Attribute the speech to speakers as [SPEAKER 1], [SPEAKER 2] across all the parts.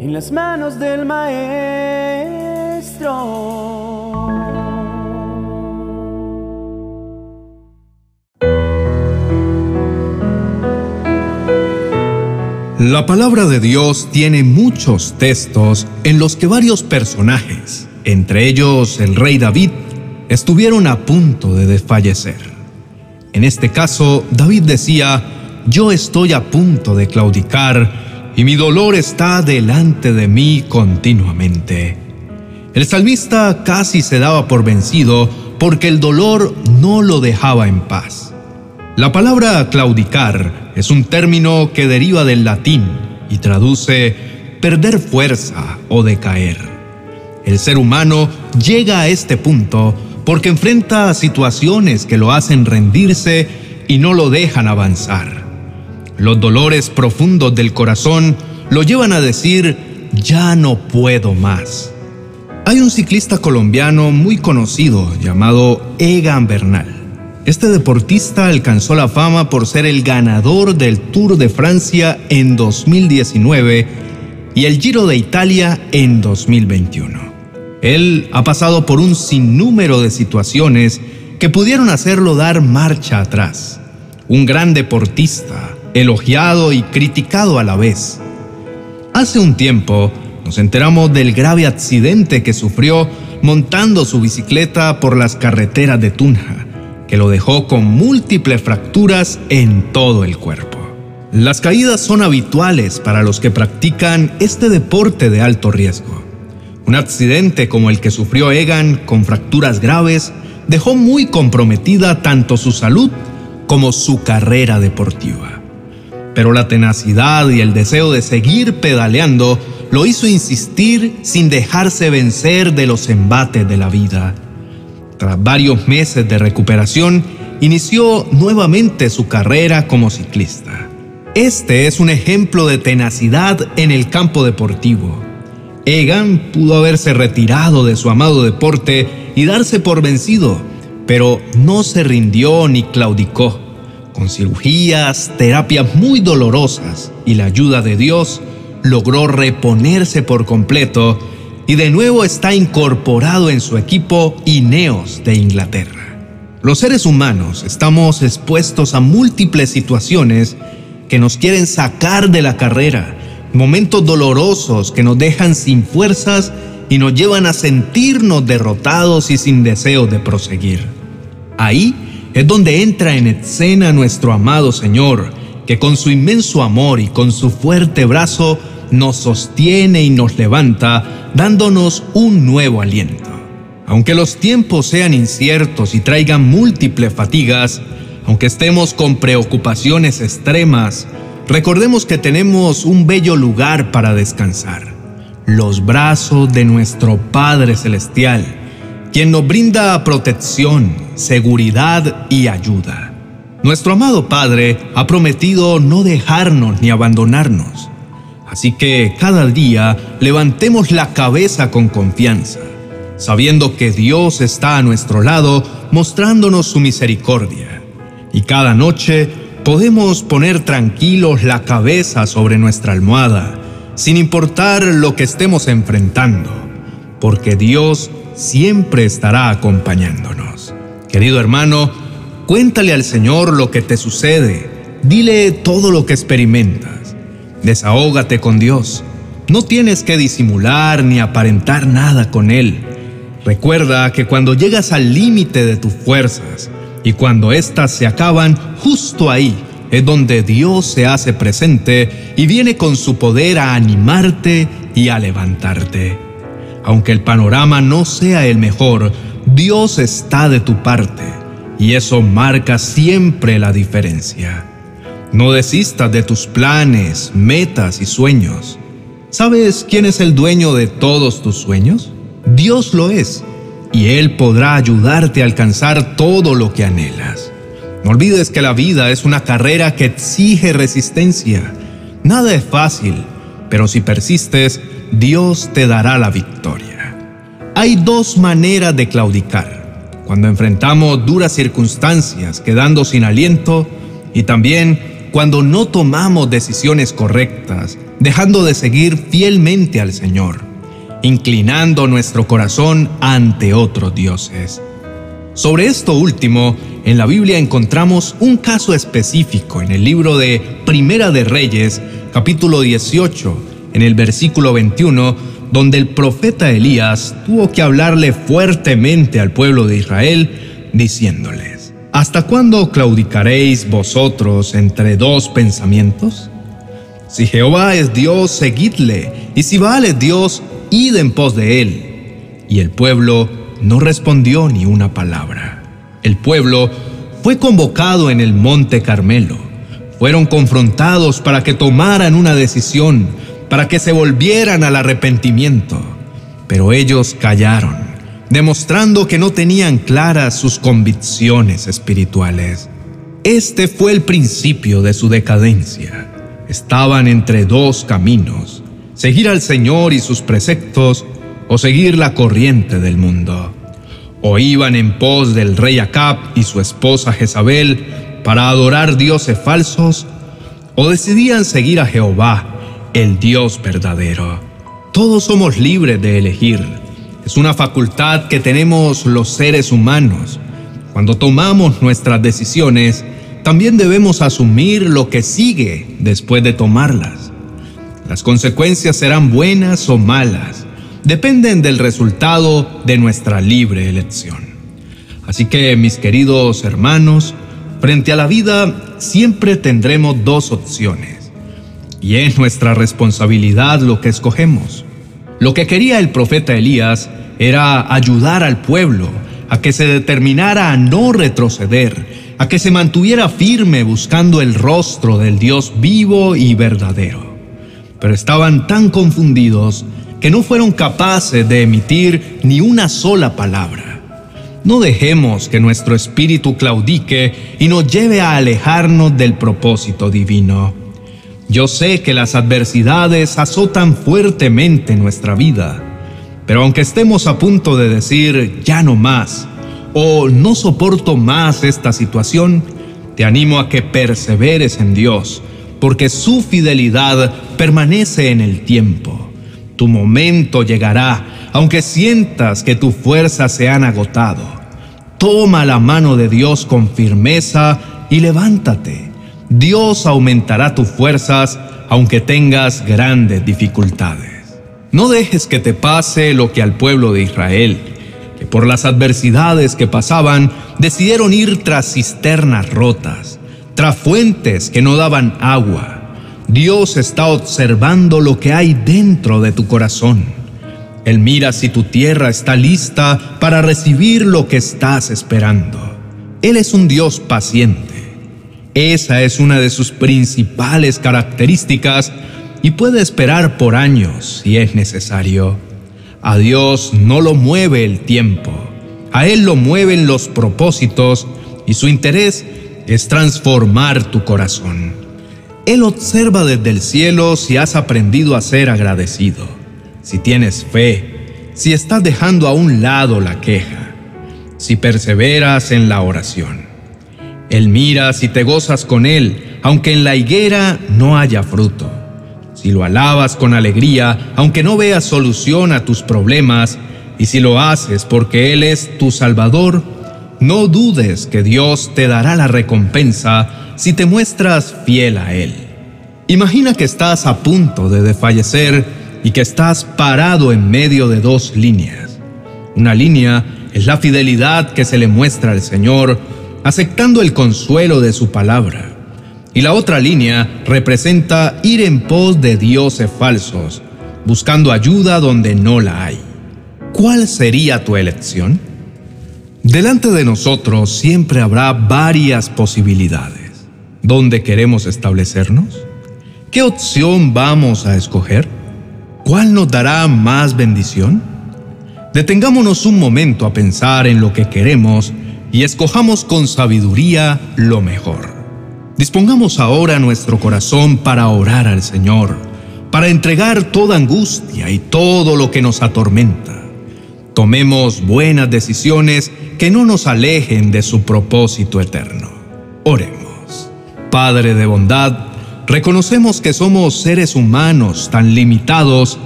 [SPEAKER 1] en las manos del maestro.
[SPEAKER 2] La palabra de Dios tiene muchos textos en los que varios personajes, entre ellos el rey David, estuvieron a punto de desfallecer. En este caso, David decía, yo estoy a punto de claudicar y mi dolor está delante de mí continuamente. El salmista casi se daba por vencido porque el dolor no lo dejaba en paz. La palabra claudicar es un término que deriva del latín y traduce perder fuerza o decaer. El ser humano llega a este punto porque enfrenta situaciones que lo hacen rendirse y no lo dejan avanzar. Los dolores profundos del corazón lo llevan a decir, ya no puedo más. Hay un ciclista colombiano muy conocido llamado Egan Bernal. Este deportista alcanzó la fama por ser el ganador del Tour de Francia en 2019 y el Giro de Italia en 2021. Él ha pasado por un sinnúmero de situaciones que pudieron hacerlo dar marcha atrás. Un gran deportista, elogiado y criticado a la vez. Hace un tiempo nos enteramos del grave accidente que sufrió montando su bicicleta por las carreteras de Tunja que lo dejó con múltiples fracturas en todo el cuerpo. Las caídas son habituales para los que practican este deporte de alto riesgo. Un accidente como el que sufrió Egan con fracturas graves dejó muy comprometida tanto su salud como su carrera deportiva. Pero la tenacidad y el deseo de seguir pedaleando lo hizo insistir sin dejarse vencer de los embates de la vida tras varios meses de recuperación, inició nuevamente su carrera como ciclista. Este es un ejemplo de tenacidad en el campo deportivo. Egan pudo haberse retirado de su amado deporte y darse por vencido, pero no se rindió ni claudicó. Con cirugías, terapias muy dolorosas y la ayuda de Dios, logró reponerse por completo y de nuevo está incorporado en su equipo Ineos de Inglaterra. Los seres humanos estamos expuestos a múltiples situaciones que nos quieren sacar de la carrera, momentos dolorosos que nos dejan sin fuerzas y nos llevan a sentirnos derrotados y sin deseo de proseguir. Ahí es donde entra en escena nuestro amado Señor, que con su inmenso amor y con su fuerte brazo nos sostiene y nos levanta, dándonos un nuevo aliento. Aunque los tiempos sean inciertos y traigan múltiples fatigas, aunque estemos con preocupaciones extremas, recordemos que tenemos un bello lugar para descansar, los brazos de nuestro Padre Celestial, quien nos brinda protección, seguridad y ayuda. Nuestro amado Padre ha prometido no dejarnos ni abandonarnos. Así que cada día levantemos la cabeza con confianza, sabiendo que Dios está a nuestro lado mostrándonos su misericordia. Y cada noche podemos poner tranquilos la cabeza sobre nuestra almohada, sin importar lo que estemos enfrentando, porque Dios siempre estará acompañándonos. Querido hermano, cuéntale al Señor lo que te sucede, dile todo lo que experimentas Desahógate con Dios. No tienes que disimular ni aparentar nada con Él. Recuerda que cuando llegas al límite de tus fuerzas y cuando éstas se acaban, justo ahí es donde Dios se hace presente y viene con su poder a animarte y a levantarte. Aunque el panorama no sea el mejor, Dios está de tu parte y eso marca siempre la diferencia. No desistas de tus planes, metas y sueños. ¿Sabes quién es el dueño de todos tus sueños? Dios lo es, y Él podrá ayudarte a alcanzar todo lo que anhelas. No olvides que la vida es una carrera que exige resistencia. Nada es fácil, pero si persistes, Dios te dará la victoria. Hay dos maneras de claudicar. Cuando enfrentamos duras circunstancias quedando sin aliento y también cuando no tomamos decisiones correctas, dejando de seguir fielmente al Señor, inclinando nuestro corazón ante otros dioses. Sobre esto último, en la Biblia encontramos un caso específico en el libro de Primera de Reyes, capítulo 18, en el versículo 21, donde el profeta Elías tuvo que hablarle fuertemente al pueblo de Israel, diciéndoles, ¿Hasta cuándo claudicaréis vosotros entre dos pensamientos? Si Jehová es Dios, seguidle, y si Baal es Dios, id en pos de él. Y el pueblo no respondió ni una palabra. El pueblo fue convocado en el monte Carmelo. Fueron confrontados para que tomaran una decisión, para que se volvieran al arrepentimiento. Pero ellos callaron, demostrando que no tenían claras sus convicciones espirituales. Este fue el principio de su decadencia. Estaban entre dos caminos, seguir al Señor y sus preceptos o seguir la corriente del mundo. O iban en pos del rey Acab y su esposa Jezabel para adorar dioses falsos, o decidían seguir a Jehová, el Dios verdadero. Todos somos libres de elegir. Es una facultad que tenemos los seres humanos. Cuando tomamos nuestras decisiones, también debemos asumir lo que sigue después de tomarlas. Las consecuencias serán buenas o malas, dependen del resultado de nuestra libre elección. Así que, mis queridos hermanos, frente a la vida siempre tendremos dos opciones. Y es nuestra responsabilidad lo que escogemos. Lo que quería el profeta Elías era ayudar al pueblo a que se determinara a no retroceder, a que se mantuviera firme buscando el rostro del Dios vivo y verdadero. Pero estaban tan confundidos que no fueron capaces de emitir ni una sola palabra. No dejemos que nuestro espíritu claudique y nos lleve a alejarnos del propósito divino. Yo sé que las adversidades azotan fuertemente nuestra vida, pero aunque estemos a punto de decir ya no más o no soporto más esta situación, te animo a que perseveres en Dios, porque su fidelidad permanece en el tiempo. Tu momento llegará, aunque sientas que tus fuerzas se han agotado. Toma la mano de Dios con firmeza y levántate. Dios aumentará tus fuerzas aunque tengas grandes dificultades. No dejes que te pase lo que al pueblo de Israel, que por las adversidades que pasaban decidieron ir tras cisternas rotas, tras fuentes que no daban agua Dios está observando lo que hay dentro de tu corazón. Él mira si tu tierra está lista para recibir lo que estás esperando. Él es un Dios paciente. Esa es una de sus principales características y puede esperar por años si es necesario. A Dios no lo mueve el tiempo, a Él lo mueven los propósitos y su interés es transformar tu corazón. Él observa desde el cielo si has aprendido a ser agradecido, si tienes fe, si estás dejando a un lado la queja, si perseveras en la oración. Él mira si te gozas con Él, aunque en la higuera no haya fruto. Si lo alabas con alegría, aunque no veas solución a tus problemas, y si lo haces porque Él es tu Salvador, no dudes que Dios te dará la recompensa si te muestras fiel a Él. Imagina que estás a punto de desfallecer y que estás parado en medio de dos líneas. Una línea es la fidelidad que se le muestra al Señor, aceptando el consuelo de su palabra. Y la otra línea representa ir en pos de dioses falsos, buscando ayuda donde no la hay. ¿Cuál sería tu elección? Delante de nosotros siempre habrá varias posibilidades. ¿Dónde queremos establecernos? ¿Qué opción vamos a escoger? ¿Cuál nos dará más bendición? Detengámonos un momento a pensar en lo que queremos y escojamos con sabiduría lo mejor. Dispongamos ahora nuestro corazón para orar al Señor, para entregar toda angustia y todo lo que nos atormenta. Tomemos buenas decisiones que no nos alejen de su propósito eterno. Oremos. Padre de bondad, reconocemos que somos seres humanos tan limitados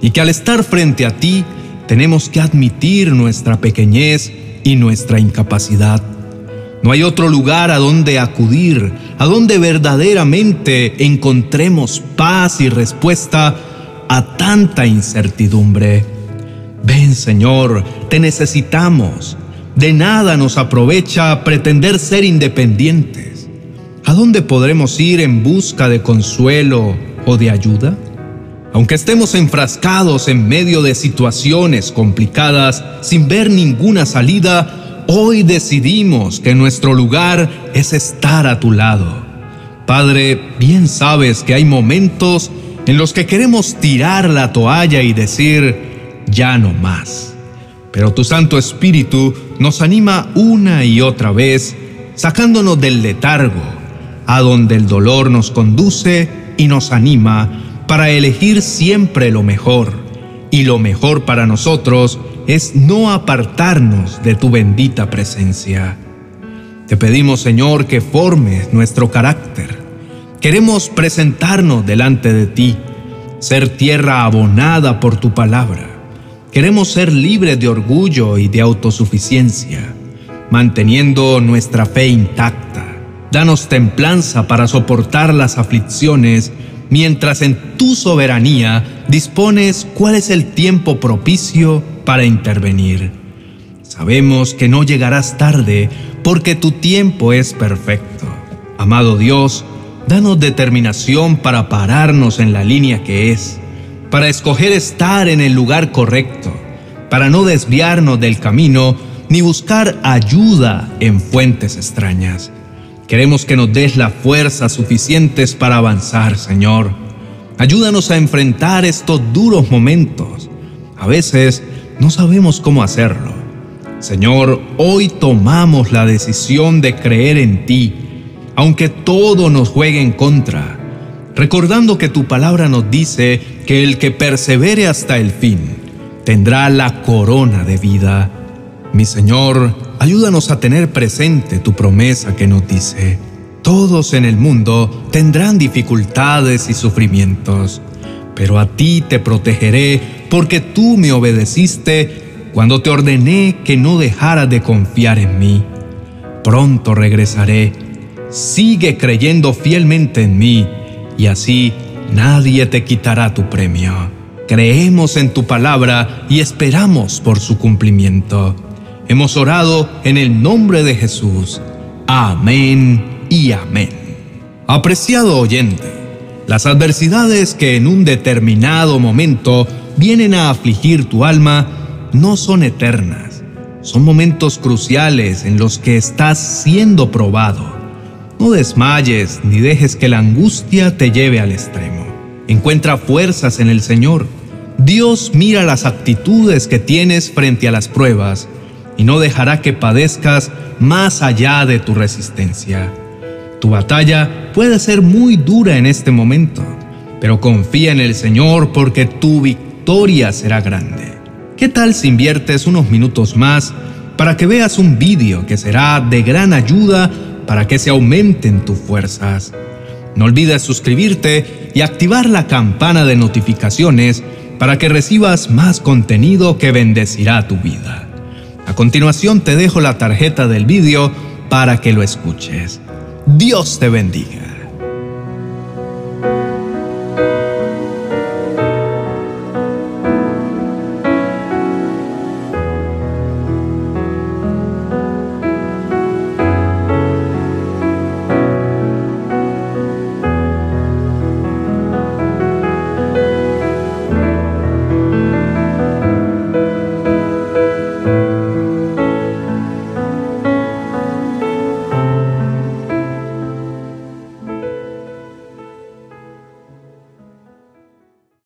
[SPEAKER 2] y que al estar frente a ti tenemos que admitir nuestra pequeñez y nuestra incapacidad. No hay otro lugar a donde acudir, a donde verdaderamente encontremos paz y respuesta a tanta incertidumbre. Ven Señor, te necesitamos. De nada nos aprovecha pretender ser independientes. ¿A dónde podremos ir en busca de consuelo o de ayuda? Aunque estemos enfrascados en medio de situaciones complicadas sin ver ninguna salida, hoy decidimos que nuestro lugar es estar a tu lado. Padre, bien sabes que hay momentos en los que queremos tirar la toalla y decir, ya no más. Pero tu Santo Espíritu nos anima una y otra vez, sacándonos del letargo, a donde el dolor nos conduce y nos anima para elegir siempre lo mejor. Y lo mejor para nosotros es no apartarnos de tu bendita presencia. Te pedimos, Señor, que formes nuestro carácter. Queremos presentarnos delante de ti, ser tierra abonada por tu palabra. Queremos ser libres de orgullo y de autosuficiencia, manteniendo nuestra fe intacta. Danos templanza para soportar las aflicciones, mientras en tu soberanía dispones cuál es el tiempo propicio para intervenir. Sabemos que no llegarás tarde porque tu tiempo es perfecto. Amado Dios, danos determinación para pararnos en la línea que es, para escoger estar en el lugar correcto, para no desviarnos del camino ni buscar ayuda en fuentes extrañas. Queremos que nos des las fuerzas suficientes para avanzar, Señor. Ayúdanos a enfrentar estos duros momentos. A veces no sabemos cómo hacerlo. Señor, hoy tomamos la decisión de creer en ti, aunque todo nos juegue en contra, recordando que tu palabra nos dice que el que persevere hasta el fin tendrá la corona de vida. Mi Señor, ayúdanos a tener presente tu promesa que nos dice, todos en el mundo tendrán dificultades y sufrimientos, pero a ti te protegeré porque tú me obedeciste cuando te ordené que no dejaras de confiar en mí. Pronto regresaré. Sigue creyendo fielmente en mí y así nadie te quitará tu premio. Creemos en tu palabra y esperamos por su cumplimiento. Hemos orado en el nombre de Jesús. Amén y amén. Apreciado oyente, las adversidades que en un determinado momento vienen a afligir tu alma no son eternas. Son momentos cruciales en los que estás siendo probado. No desmayes ni dejes que la angustia te lleve al extremo. Encuentra fuerzas en el Señor. Dios mira las actitudes que tienes frente a las pruebas y no dejará que padezcas más allá de tu resistencia. Tu batalla puede ser muy dura en este momento, pero confía en el Señor porque tu victoria será grande. ¿Qué tal si inviertes unos minutos más para que veas un vídeo que será de gran ayuda para que se aumenten tus fuerzas? No olvides suscribirte y activar la campana de notificaciones para que recibas más contenido que bendecirá tu vida. A continuación te dejo la tarjeta del vídeo para que lo escuches. Dios te bendiga.